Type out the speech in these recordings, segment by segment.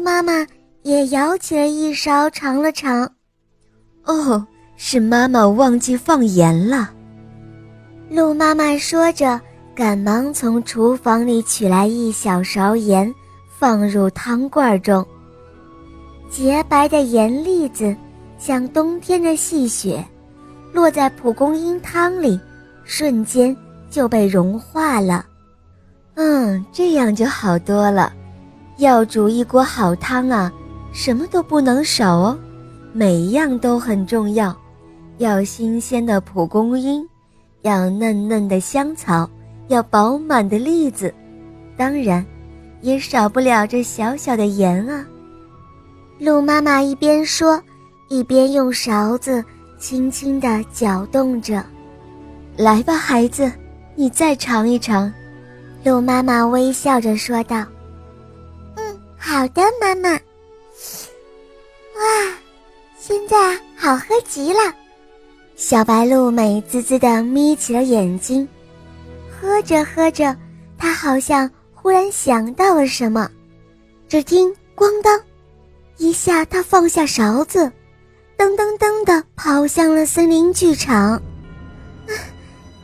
妈妈也舀起了一勺尝了尝。哦，是妈妈忘记放盐了。鹿妈妈说着，赶忙从厨房里取来一小勺盐，放入汤罐中。洁白的盐粒子，像冬天的细雪，落在蒲公英汤里，瞬间就被融化了。嗯，这样就好多了。要煮一锅好汤啊，什么都不能少哦，每一样都很重要。要新鲜的蒲公英，要嫩嫩的香草，要饱满的栗子，当然，也少不了这小小的盐啊。鹿妈妈一边说，一边用勺子轻轻地搅动着。来吧，孩子，你再尝一尝。鹿妈妈微笑着说道：“嗯，好的，妈妈。哇，现在好喝极了。”小白鹿美滋滋的眯起了眼睛，喝着喝着，它好像忽然想到了什么，只听“咣当”，一下，它放下勺子，噔噔噔的跑向了森林剧场。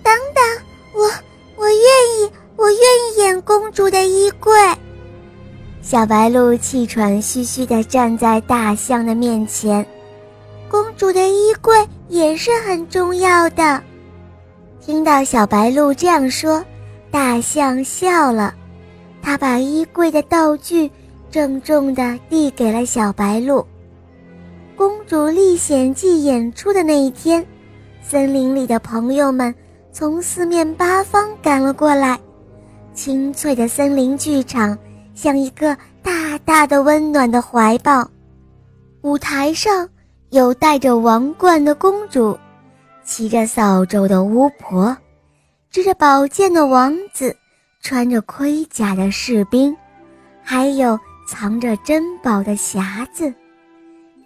等等，我我愿意。我愿意演公主的衣柜。小白鹿气喘吁吁地站在大象的面前。公主的衣柜也是很重要的。听到小白鹿这样说，大象笑了。他把衣柜的道具郑重地递给了小白鹿。公主历险记演出的那一天，森林里的朋友们从四面八方赶了过来。清脆的森林剧场像一个大大的温暖的怀抱，舞台上有戴着王冠的公主，骑着扫帚的巫婆，执着宝剑的王子，穿着盔甲的士兵，还有藏着珍宝的匣子，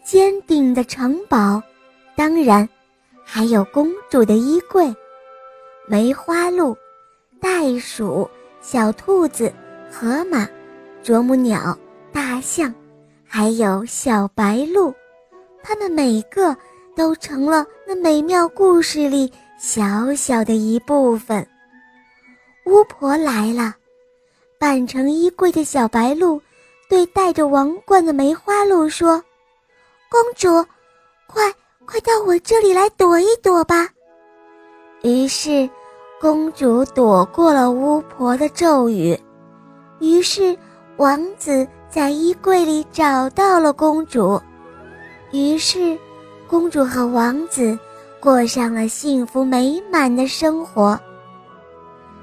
坚定的城堡，当然，还有公主的衣柜，梅花鹿，袋鼠。小兔子、河马、啄木鸟、大象，还有小白鹿，它们每个都成了那美妙故事里小小的一部分。巫婆来了，扮成衣柜的小白鹿对戴着王冠的梅花鹿说：“公主，快快到我这里来躲一躲吧。”于是。公主躲过了巫婆的咒语，于是王子在衣柜里找到了公主，于是公主和王子过上了幸福美满的生活。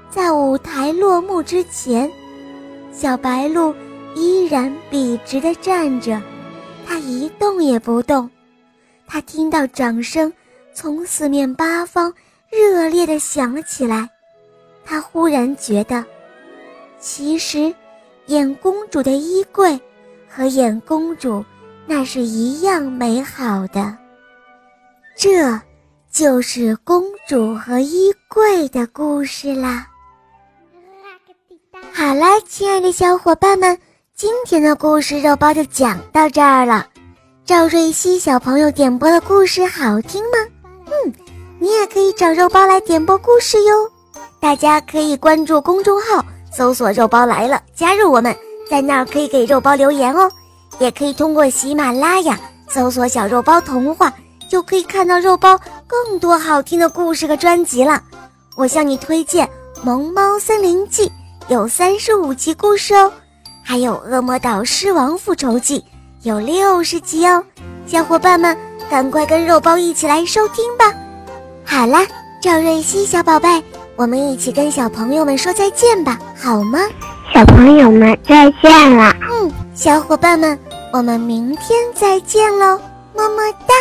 在舞台落幕之前，小白鹿依然笔直地站着，它一动也不动。它听到掌声从四面八方。热烈地响了起来，他忽然觉得，其实，演公主的衣柜和演公主那是一样美好的。这，就是公主和衣柜的故事啦。好啦，亲爱的小伙伴们，今天的故事肉包就讲到这儿了。赵瑞希小朋友点播的故事好听吗？嗯。你也可以找肉包来点播故事哟，大家可以关注公众号，搜索“肉包来了”，加入我们，在那儿可以给肉包留言哦。也可以通过喜马拉雅搜索“小肉包童话”，就可以看到肉包更多好听的故事和专辑了。我向你推荐《萌猫森林记》，有三十五集故事哦，还有《恶魔岛狮王复仇记》，有六十集哦。小伙伴们，赶快跟肉包一起来收听吧！好啦，赵瑞希小宝贝，我们一起跟小朋友们说再见吧，好吗？小朋友们再见了。嗯，小伙伴们，我们明天再见喽，么么哒。